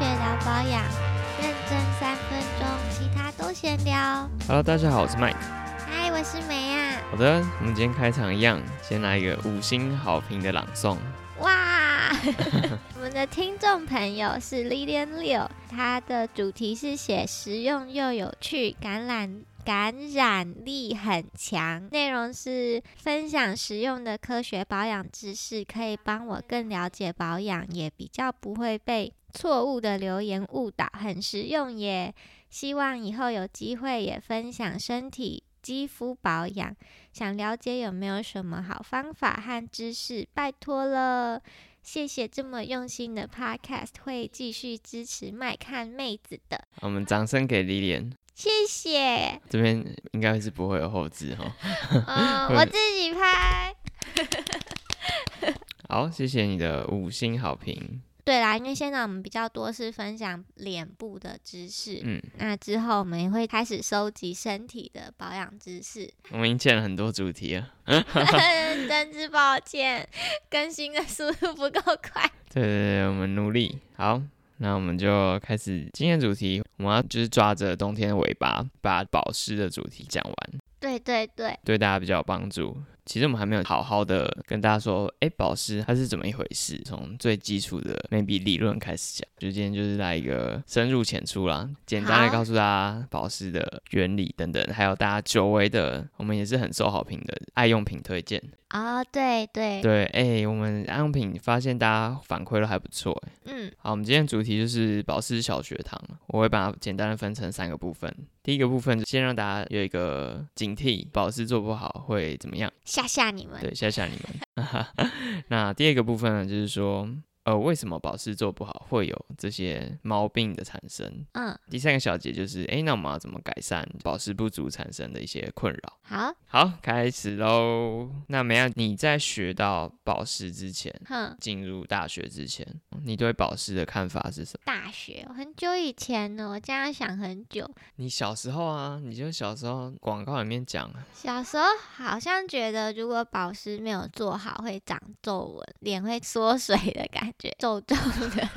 学聊保养，认真三分钟，其他都闲聊。Hello，大家好，我是 Mike。嗨，我是梅啊。好的，我们今天开场一样，先来一个五星好评的朗诵。哇，我们的听众朋友是 Lilian 六，他的主题是写实用又有趣，感染感染力很强，内容是分享实用的科学保养知识，可以帮我更了解保养，也比较不会被错误的留言误导，很实用耶。希望以后有机会也分享身体肌肤保养。想了解有没有什么好方法和知识，拜托了。谢谢这么用心的 Podcast，会继续支持麦看妹子的，我们掌声给 Lilian，谢谢。这边应该是不会有后置哈。嗯，我自己拍。好，谢谢你的五星好评。对啦，因为现在我们比较多是分享脸部的知识，嗯，那之后我们也会开始收集身体的保养知识。我们已经建了很多主题了。真是抱歉，更新的速度不够快。对对对，我们努力。好，那我们就开始今天的主题。我们要就是抓着冬天的尾巴，把保湿的主题讲完，对对对，对大家比较有帮助。其实我们还没有好好的跟大家说，哎，保湿它是怎么一回事？从最基础的 maybe 理论开始讲，就今天就是来一个深入浅出啦，简单的告诉大家保湿的原理等等，还有大家久违的，我们也是很受好评的爱用品推荐。哦，对对，对，哎，我们爱用品发现大家反馈都还不错，哎。嗯，好，我们今天主题就是保湿小学堂，我会把它简单的分成三个部分。第一个部分先让大家有一个警惕，保湿做不好会怎么样？吓吓你们。对，吓吓你们。那第二个部分呢，就是说，呃，为什么保湿做不好会有这些毛病的产生？嗯，第三个小节就是，诶，那我们要怎么改善保湿不足产生的一些困扰？好，好，开始喽。那梅亚，你在学到保湿之前，哼，进入大学之前，你对保湿的看法是什么？大学很久以前呢，我这样想很久。你小时候啊，你就小时候广告里面讲，小时候好像觉得，如果保湿没有做好，会长皱纹，脸会缩水的感觉，皱皱的，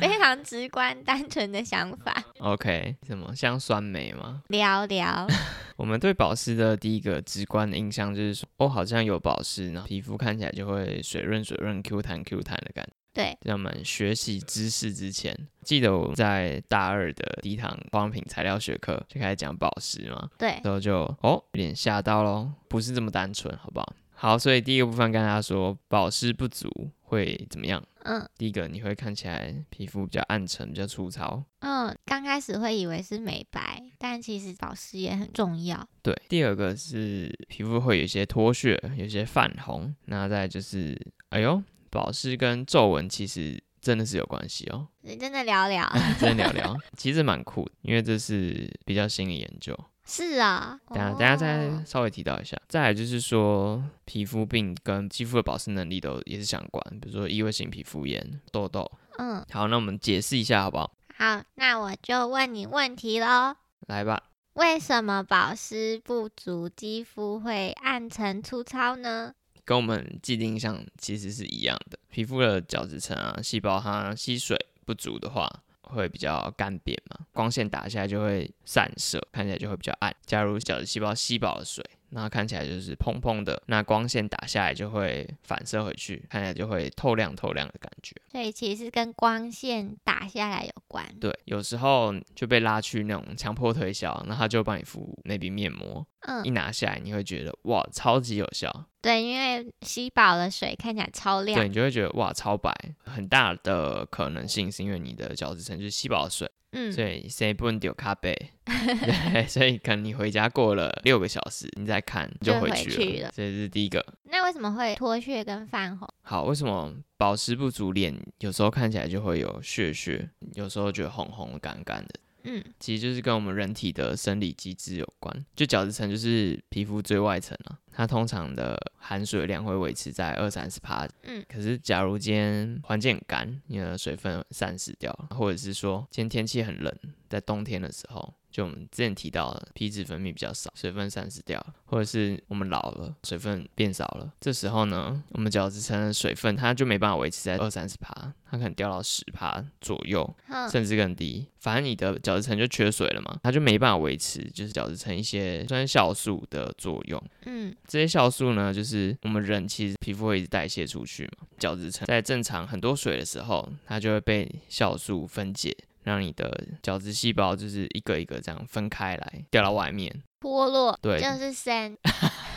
非常直观、单纯的想法。OK，什么像酸梅吗？聊聊，我们对保湿的第一个直观的印象就是说，哦，好像有保湿，然后皮肤看起来就会水润水润、Q 弹 Q 弹的感觉。对，在我们学习知识之前，记得我在大二的第一堂化妆品材料学课就开始讲保湿嘛，对，然后就哦有点吓到咯，不是这么单纯，好不好？好，所以第一个部分跟大家说，保湿不足会怎么样？嗯第一个你会看起来皮肤比较暗沉、比较粗糙。嗯，刚开始会以为是美白，但其实保湿也很重要。对，第二个是皮肤会有一些脱屑，有些泛红。那再就是，哎呦，保湿跟皱纹其实真的是有关系哦。你真的聊聊，真的聊聊，其实蛮酷的，因为这是比较新的研究。是啊，等下等下再哦稍微提到一下。再来就是说，皮肤病跟肌肤的保湿能力都也是相关，比如说异位性皮肤炎、痘痘。嗯，好，那我们解释一下好不好？好，那我就问你问题喽。来吧。为什么保湿不足，肌肤会暗沉粗糙呢？跟我们既定印象其实是一样的。皮肤的角质层啊，细胞它吸水不足的话，会比较干瘪嘛，光线打下来就会散射，看起来就会比较暗。假如角质细胞吸饱了水，那它看起来就是砰砰的，那光线打下来就会反射回去，看起来就会透亮透亮的感觉。所以其实跟光线打下来有关。对，有时候就被拉去那种强迫推销，那他就帮你敷那笔面膜，嗯一嗯，拿下来你会觉得哇，超级有效。对，因为吸饱了水，看起来超亮对。你就会觉得哇超白，很大的可能性是因为你的角质层就是吸饱了水，嗯，所以谁不能丢咖啡？对，所以可能你回家过了六个小时，你再看就就回回去了。去了这是第一个。那为什么会脱屑跟泛红？好，为什么保湿不足脸有时候看起来就会有血血，有时候觉得红红干干的？嗯，其实就是跟我们人体的生理机制有关。就角质层就是皮肤最外层啊，它通常的含水量会维持在二三十帕。嗯，可是假如今天环境很干，你的水分散失掉了，或者是说今天天气很冷，在冬天的时候，就我们之前提到的皮脂分泌比较少，水分散失掉了，或者是我们老了，水分变少了，这时候呢，我们角质层的水分它就没办法维持在二三十帕，它可能掉到十帕左右，甚至更低。反正你的角质层就缺水了嘛，它就没办法维持就是角质层一些酸酵素的作用。嗯这些酵素呢，就是我们人其实皮肤会一直代谢出去嘛，角质层在正常很多水的时候，它就会被酵素分解，让你的角质细胞就是一个一个这样分开来，掉到外面。脱落，对就是酸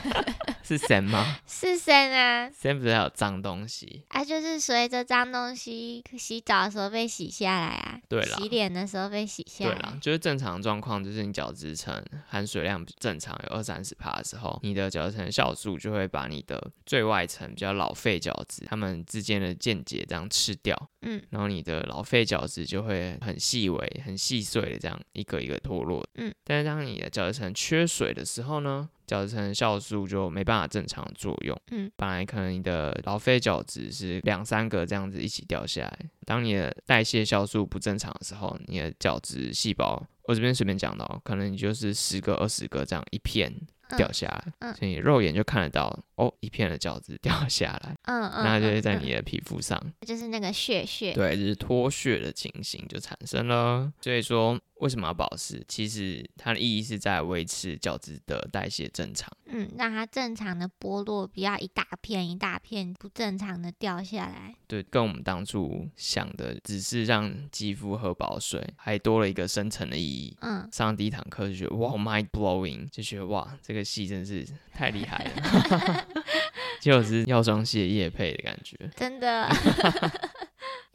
是神吗？是酸啊，神不是还有脏东西？啊，就是随着脏东西洗澡的时候被洗下来啊，对了洗脸的时候被洗下来对了，，就是正常状况，就是你角质层含水量正常有二三十帕的时候，你的角质层酵素就会把你的最外层比较老废角质，它们之间的间接这样吃掉，嗯然后你的老废角质就会很细微、很细碎的这样一个一个脱落。嗯，但是当你的角质层缺水的时候呢，角质层酵素就没办法正常作用。嗯，本来可能你的老废角质是两三个这样子一起掉下来，当你的代谢酵素不正常的时候，你的角质细胞，我这边随便讲到，可能你就是十个、二十个这样一片嗯掉下来，嗯所以肉眼就看得到哦，一片的角质掉下来，嗯嗯，那就是在嗯你的皮肤上。就是那个血血，对，就是脱屑的情形就产生了。所以说，为什么要保湿？其实它的意义是在维持角质的代谢正常。嗯，让它正常的剥落，不要一大片一大片不正常的掉下来。对，跟我们当初想的只是让肌肤喝饱水，还多了一个深层的意义。嗯，上第一堂课就觉得哇，mind blowing，就觉得哇，这个戏真是太厉害了，结果是药妆系的夜配的感觉。真的。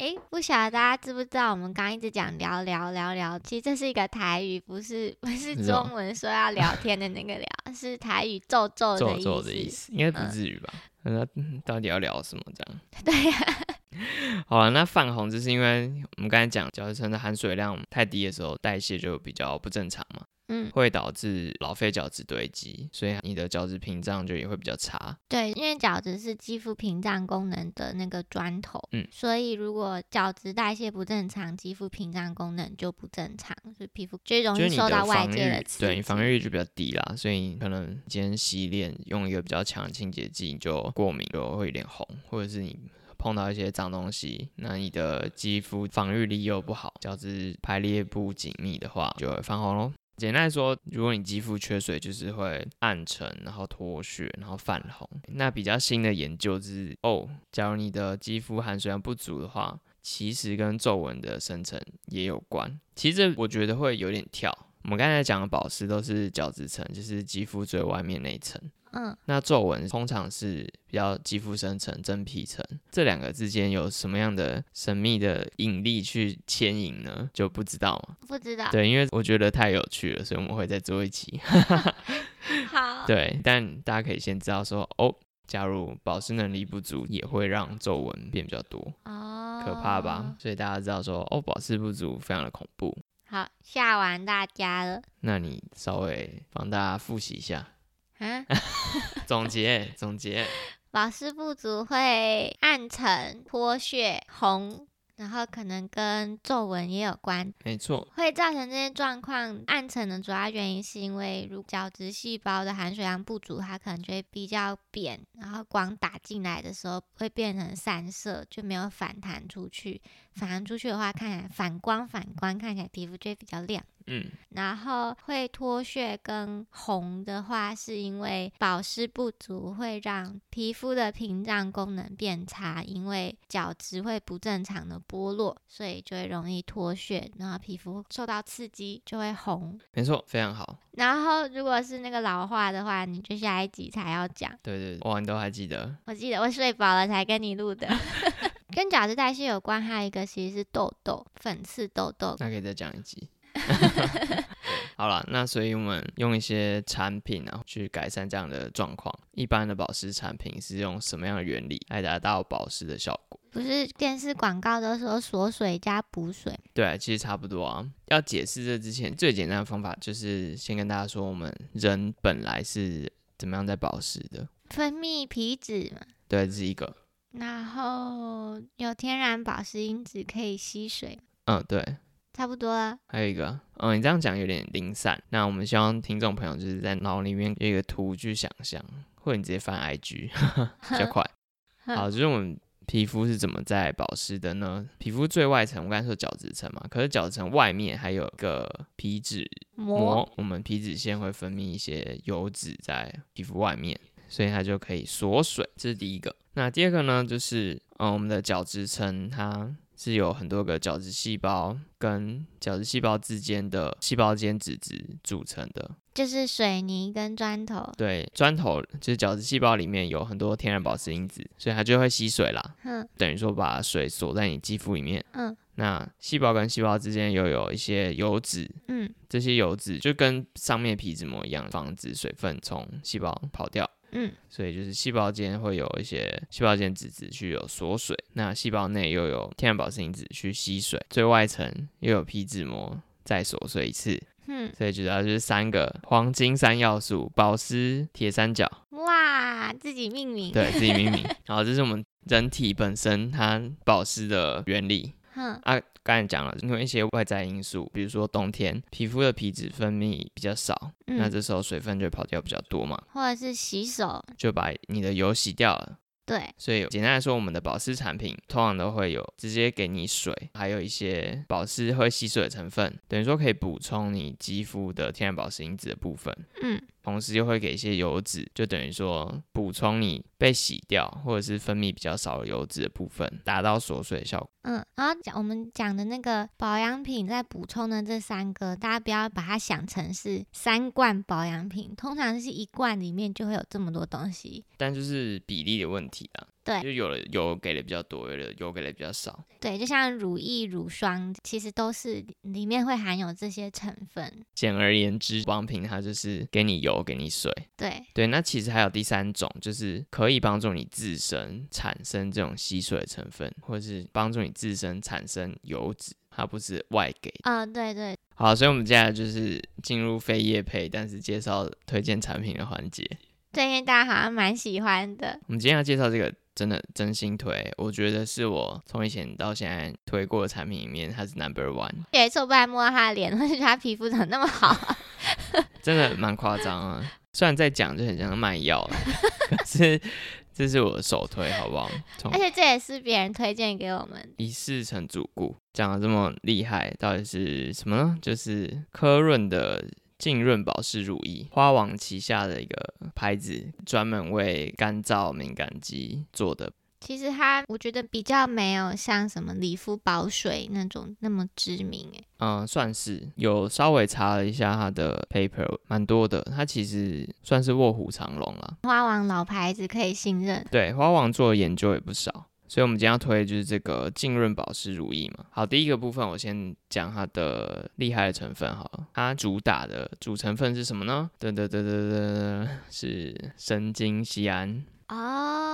哎，不晓得大家知不知道，我们刚刚一直讲聊聊聊聊，其实这是一个台语，不是不是中文说要聊天的那个聊，是台语皱皱的皱意思。皱的意思，应该不嗯至于吧？那、嗯到底要聊什么这样？对呀、好了，那泛红就是因为我们刚才讲角质层的含水量太低的时候，代谢就比较不正常嘛，嗯，会导致老废角质堆积，所以你的角质屏障就也会比较差。对，因为角质是肌肤屏障功能的那个砖头，嗯所以如果角质代谢不正常，肌肤屏障功能就不正常，所以皮肤最容易受到外界的，刺激。对你防御力就比较低啦，所以可能今天洗脸用一个比较强的清洁剂，你就过敏，就会有点红，或者是你碰到一些脏东西，那你的肌肤防御力又不好，角质排列不紧密的话，就会泛红咯。简单来说，如果你肌肤缺水，就是会暗沉，然后脱屑，然后泛红。那比较新的研究是，哦，假如你的肌肤含水量不足的话，其实跟皱纹的生成也有关。其实我觉得会有点跳。我们刚才讲的保湿都是角质层，就是肌肤最外面那一层。嗯，那皱纹通常是比较肌肤深层、真皮层，这两个之间有什么样的神秘的引力去牵引呢？就不知道嘛。不知道。对，因为我觉得太有趣了，所以我们会再做一期。好，对，但大家可以先知道说，哦，假如保湿能力不足，也会让皱纹变比较多，哦，可怕吧？？所以大家知道说，哦，保湿不足非常的恐怖。好，吓完大家了那你稍微帮大家复习一下，啊！总结总结。保湿不足会暗沉、脱屑、红，然后可能跟皱纹也有关。没错，会造成这些状况暗沉的主要原因，是因为如角质细胞的含水量不足，它可能就会比较扁，然后光打进来的时候会变成散射，就没有反弹出去。反弹出去的话，看起来反光反光，看起来皮肤就会比较亮。嗯，然后会脱屑跟红的话，是因为保湿不足会让皮肤的屏障功能变差，因为角质会不正常的剥落，所以就会容易脱屑，然后皮肤受到刺激就会红。没错，非常好。然后如果是那个老化的话，你就下一集才要讲。对对对，哇，你都还记得？我记得我睡饱了才跟你录的。跟角质代谢有关，还有一个其实是痘痘、粉刺痘痘。那可以再讲一集。对 好了，那所以我们用一些产品啊，去改善这样的状况。一般的保湿产品是用什么样的原理来达到保湿的效果？不是电视广告都说锁水加补水，对啊，其实差不多啊。要解释这之前，最简单的方法就是先跟大家说，我们人本来是怎么样在保湿的。分泌皮脂嘛，对，这是一个。然后有天然保湿因子可以吸水，嗯，对，差不多了。还有一个，嗯，你这样讲有点零散。那我们希望听众朋友就是在脑里面有一个图去想象，或者你直接翻 IG 比较快。好，就是我们皮肤是怎么在保湿的呢？皮肤最外层，我刚才说角质层嘛，可是角质层外面还有个皮脂膜，我们皮脂腺会分泌一些油脂在皮肤外面，所以它就可以锁水。这是第一个。那第二个呢，就是嗯，我们的角质层它。是有很多个角质细胞跟角质细胞之间的细胞间脂质组成的，就是水泥跟砖头。对，砖头就是角质细胞里面有很多天然保湿因子，所以它就会吸水啦。嗯，等于说把水锁在你肌肤里面。嗯，那细胞跟细胞之间又有一些油脂。嗯，这些油脂就跟上面皮脂膜一样，防止水分从细胞跑掉。嗯，所以就是细胞间会有一些细胞间脂质去有锁水，那细胞内又有天然保湿因子去吸水，最外层又有皮脂膜再锁水一次。嗯，所以主要就是三个黄金三要素：保湿、铁三角。哇，自己命名，对自己命名。然后这是我们人体本身它保湿的原理。嗯啊。刚才讲了，因为一些外在因素，比如说冬天皮肤的皮脂分泌比较少，那这时候水分就跑掉比较多嘛，或者是洗手就把你的油洗掉了。对，所以简单来说，我们的保湿产品通常都会有直接给你水，还有一些保湿会吸水的成分，等于说可以补充你肌肤的天然保湿因子的部分。嗯。同时又会给一些油脂，就等于说补充你被洗掉或者是分泌比较少的油脂的部分，达到锁水的效果。嗯，然后讲我们讲的那个保养品在补充的这三个，大家不要把它想成是三罐保养品，通常是一罐里面就会有这么多东西。但就是比例的问题啊。对，就有的油给的比较多，有的油给的比较少。对，就像乳液、乳霜，其实都是里面会含有这些成分。简而言之，保养品它就是给你油，给你水。对对，那其实还有第三种，就是可以帮助你自身产生这种吸水的成分，或者是帮助你自身产生油脂，它不是外给。啊，对对。好，所以我们接下来就是进入非液配，但是介绍推荐产品的环节。最近大家好像蛮喜欢的。我们今天要介绍这个。真的真心推，我觉得是我从以前到现在推过的产品里面，它是 number one。有一次我不还摸到他的脸，我觉得他皮肤怎么那么好？真的蛮夸张啊！虽然在讲就很像卖药，可是这是我的首推，好不好？而且这也是别人推荐给我们。一世成主顾，讲的这么厉害，到底是什么呢？就是科润的。净润保湿乳液，花王旗下的一个牌子，专门为干燥敏感肌做的。其实它，我觉得比较没有像什么理肤保水那种那么知名诶。嗯，算是有稍微查了一下它的 paper，蛮多的。它其实算是卧虎藏龙了。花王老牌子可以信任。对，花王做的研究也不少。所以，我们今天要推的就是这个净润保湿乳液嘛。好，第一个部分我先讲它的厉害的成分哈。它主打的主成分是什么呢？噔噔噔噔噔，是神经酰胺哦，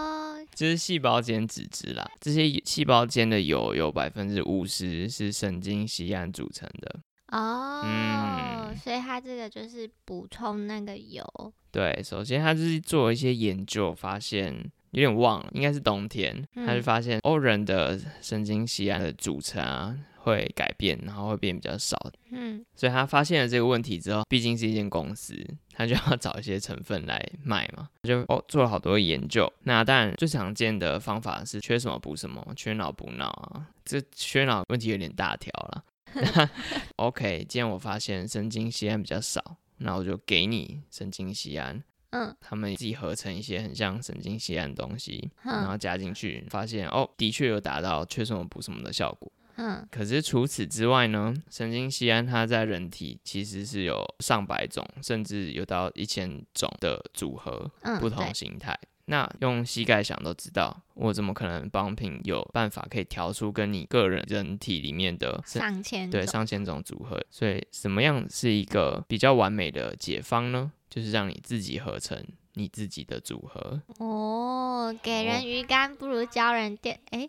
这是细胞间脂质啦。这些细胞间的油有百分之五十是神经酰胺组成的哦。嗯，所以它这个就是补充那个油。对，首先它就是做一些研究，发现。有点忘了，应该是冬天，他就发现欧人的神经酰胺的组成啊会改变，然后会变比较少。嗯，所以他发现了这个问题之后，毕竟是一间公司，他就要找一些成分来卖嘛，就哦做了好多研究。那当然最常见的方法是缺什么补什么，缺脑补脑啊，这缺脑问题有点大条了。OK，今天我发现神经酰胺比较少，那我就给你神经酰胺。嗯，他们自己合成一些很像神经酰胺的东西，然后加进去，发现哦，的确有达到缺什么补什么的效果。嗯，可是除此之外呢，神经酰胺它在人体其实是有上百种，甚至有到一千种的组合，不同形态。那用膝盖想都知道，我怎么可能帮品有办法可以调出跟你个人人体里面的上千对上千种组合？所以什么样是一个比较完美的解方呢？就是让你自己合成你自己的组合哦。给人鱼竿不如教人钓，哎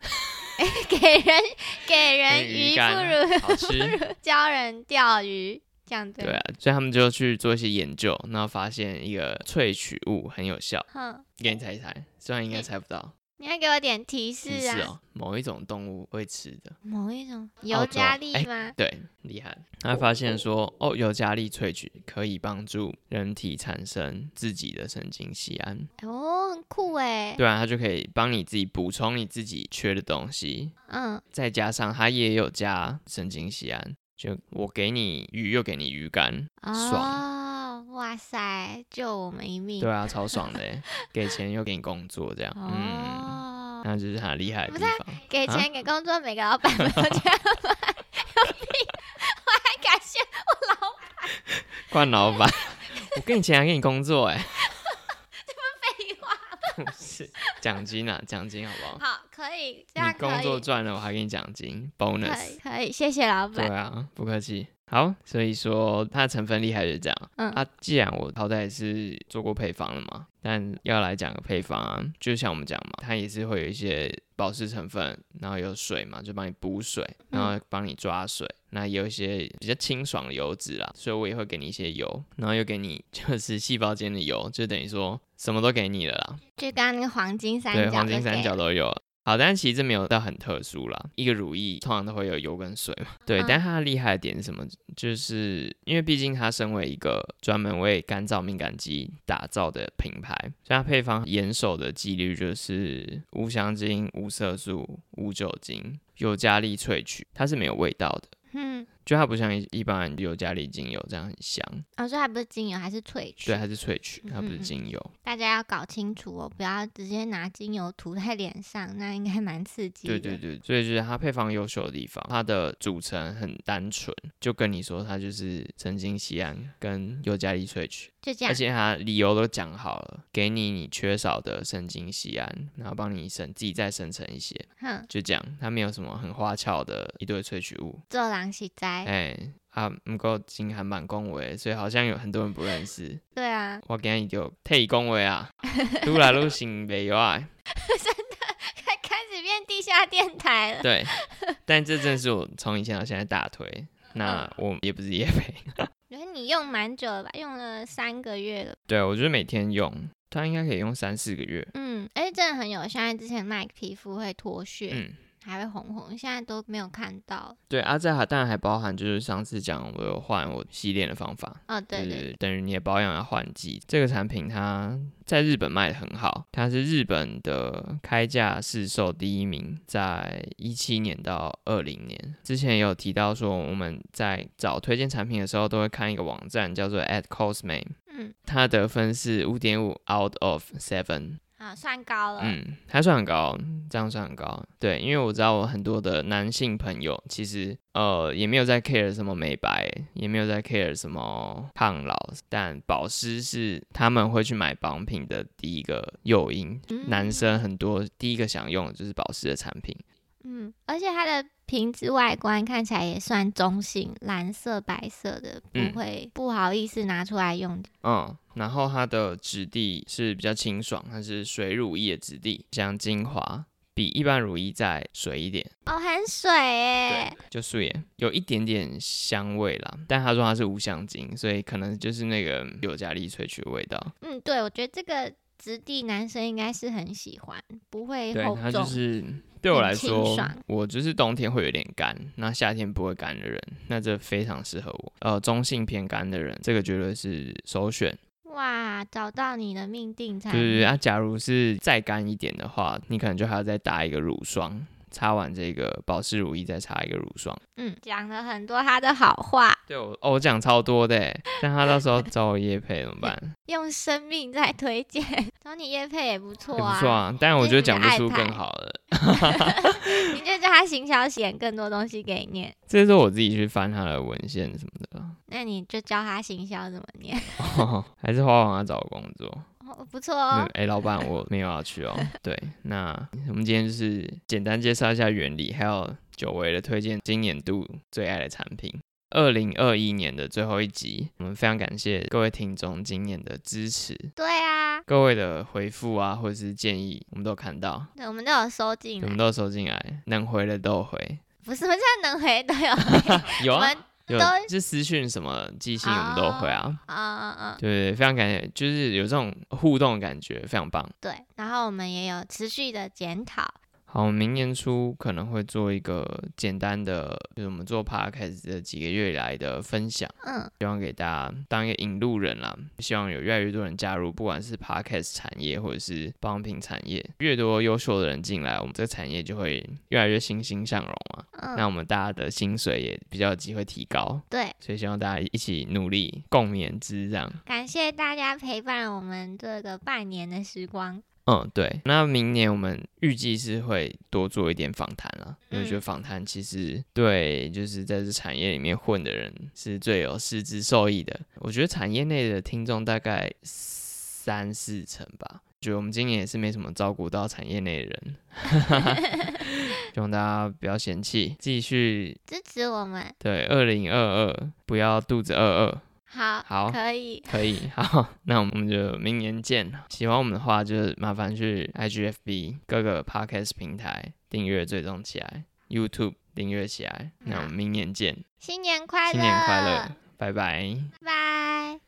哎，给人给人鱼不如教人钓鱼。这样对啊，所以他们就去做一些研究，然后发现一个萃取物很有效。哼，给你猜一猜，虽然应该猜不到。你要给我点提示啊！提示哦，某一种动物会吃的。某一种尤加利哎吗？对，厉害。他发现说，哦，尤加利萃取可以帮助人体产生自己的神经酰胺。哦，很酷哎。对啊，它就可以帮你自己补充你自己缺的东西，嗯，再加上它也有加神经酰胺，就我给你鱼又给你鱼干，哦，哇塞，救我们一命。对啊，超爽的耶，给钱又给你工作，这样，嗯，哦，那就是很厉害的不是。给啊钱给工作，每个老板都这样吗？有病！我还感谢我老板 冠老板，我给你钱还给你工作，哎，废话。不是奖金啊，奖金好不好？好，可以，这样你工，作赚了，我还给你奖金，bonus。以，可以，谢谢老板对板。啊，不客气。好，所以说它的成分厉害就是这样。嗯啊，既然我好歹也是做过配方了嘛，但要来讲个配方啊，就像我们讲嘛，它也是会有一些保湿成分，然后有水嘛，就帮你补水，然后帮你抓水。那也有一些比较清爽的油脂啦，所以我也会给你一些油，然后又给你就是细胞间的油，就等于说什么都给你了啦。就刚刚那个黄金三角对，角，黄金三角。都有。好，但是其实这没有到很特殊啦。一个乳液通常都会有油跟水嘛，对。嗯但它厉害的点是什么？就是因为毕竟它身为一个专门为干燥敏感肌打造的品牌，所以它配方严守的纪律就是无香精、无色素、无酒精、尤加利萃取，它是没有味道的。嗯，就它不像一一般尤加利精油这样很香，哦，所以它不是精油，还是萃取。对，它是萃取，它不是精油。大家要搞清楚哦，不要直接拿精油涂在脸上，那应该蛮刺激的。对对对，所以就是它配方优秀的地方，它的组成很单纯，就跟你说它就是曾经酰胺跟尤加利萃取，就这样而。且他理由都讲好了，给你你缺少的神经酰胺，然后帮你生自己再生成一些，哼，就这样，他没有什么很花俏的一堆萃取物，做狼洗灾。哎。啊，不过金还蛮恭维的，所以好像有很多人不认识。对啊，我今日就替恭维啊，愈来愈心袂有爱。开开始变地下电台了。对，但这正是我从以前到现在大推。那我也不是叶配，觉得你用蛮久了吧？用了三个月了。对我就是每天用，它应该可以用三四个月。嗯，而且真的很有效。之前麦皮肤会脱屑，嗯，还会红红，现在都没有看到。对啊，这还当然还包含就是上次讲我有换我洗脸的方法，哦，对对就是等于你的保养要换季。这个产品它在日本卖的很好，它是日本的开价市售第一名，在一七年到二零年。之前也有提到说，我们在找推荐产品的时候，都会看一个网站叫做 At Cosme，嗯，它得分是五点五 out of seven。好，算高了。嗯，还算很高，这样算很高。对，因为我知道我很多的男性朋友，其实呃也没有在 care 什么美白，也没有在 care 什么抗老，但保湿是他们会去买保养品的第一个诱因。嗯男生很多第一个想用的就是保湿的产品。嗯，而且它的瓶子外观看起来也算中性，蓝色、白色的，嗯不会不好意思拿出来用。嗯，然后它的质地是比较清爽，它是水乳液的质地，像精华，比一般乳液再水一点。哦，很水耶对。，就素颜，有一点点香味啦，但他说它是无香精，所以可能就是那个尤加利萃取的味道。嗯，对，我觉得这个质地男生应该是很喜欢，不会对，厚重。它就是对我来说，我就是冬天会有点干，那夏天不会干的人，那这非常适合我。呃，中性偏干的人，这个绝对是首选。哇，找到你的命定产品。对对对，啊，假如是再干一点的话，你可能就还要再搭一个乳霜。擦完这个保湿乳液，再擦一个乳霜。嗯，讲了很多他的好话，对我，哦，我讲超多的耶，但他到时候找我叶配怎么办？用生命在推荐，找你叶配也不错也不啊。错啊，但我觉得讲不出更好的。你就叫他行销写更多东西给你念，这是我自己去翻他的文献什么的，那你就教他行销怎么念，还是花王要找我工作。哦，不错哦。哎、老板，我没有要去哦。对，那我们今天就是简单介绍一下原理，还有久违的推荐今年度最爱的产品。二零二一年的最后一集，我们非常感谢各位听众今年的支持，对啊，各位的回复啊，或者是建议，我们都有看到，对，我们都有收进来，我们都有收进来，能回的都有回。不是，我们现在能回都有回。有啊有都就私讯什么寄信我们都会啊。啊啊啊！对对，非常感谢，就是有这种互动的感觉，非常棒。对，然后我们也有持续的检讨。好，明年初可能会做一个简单的，就是我们做 podcast 这几个月以来的分享，嗯，希望给大家当一个引路人啦。希望有越来越多人加入，不管是 podcast 产业或者是保养品产业，越多优秀的人进来，我们这个产业就会越来越欣欣向荣嘛。那我嗯，们大家的薪水也比较有机会提高，对，所以希望大家一起努力，共勉之这样。感谢大家陪伴我们这个半年的时光。嗯，对。那明年我们预计是会多做一点访谈了，因为我觉得嗯访谈其实对就是在这产业里面混的人是最有实质受益的。我觉得产业内的听众大概三四成吧。觉得我们今年也是没什么照顾到产业内的人，希望大家不要嫌弃，继续支持我们，对二零二二不要肚子饿饿。好，好可以，可以，好，那我们就明年见。喜欢我们的话，就麻烦去 IGFB 各个 Podcast 平台订阅追踪起来，YouTube 订阅起来。那我们明年见，新年快乐，新年快乐，拜拜。拜拜。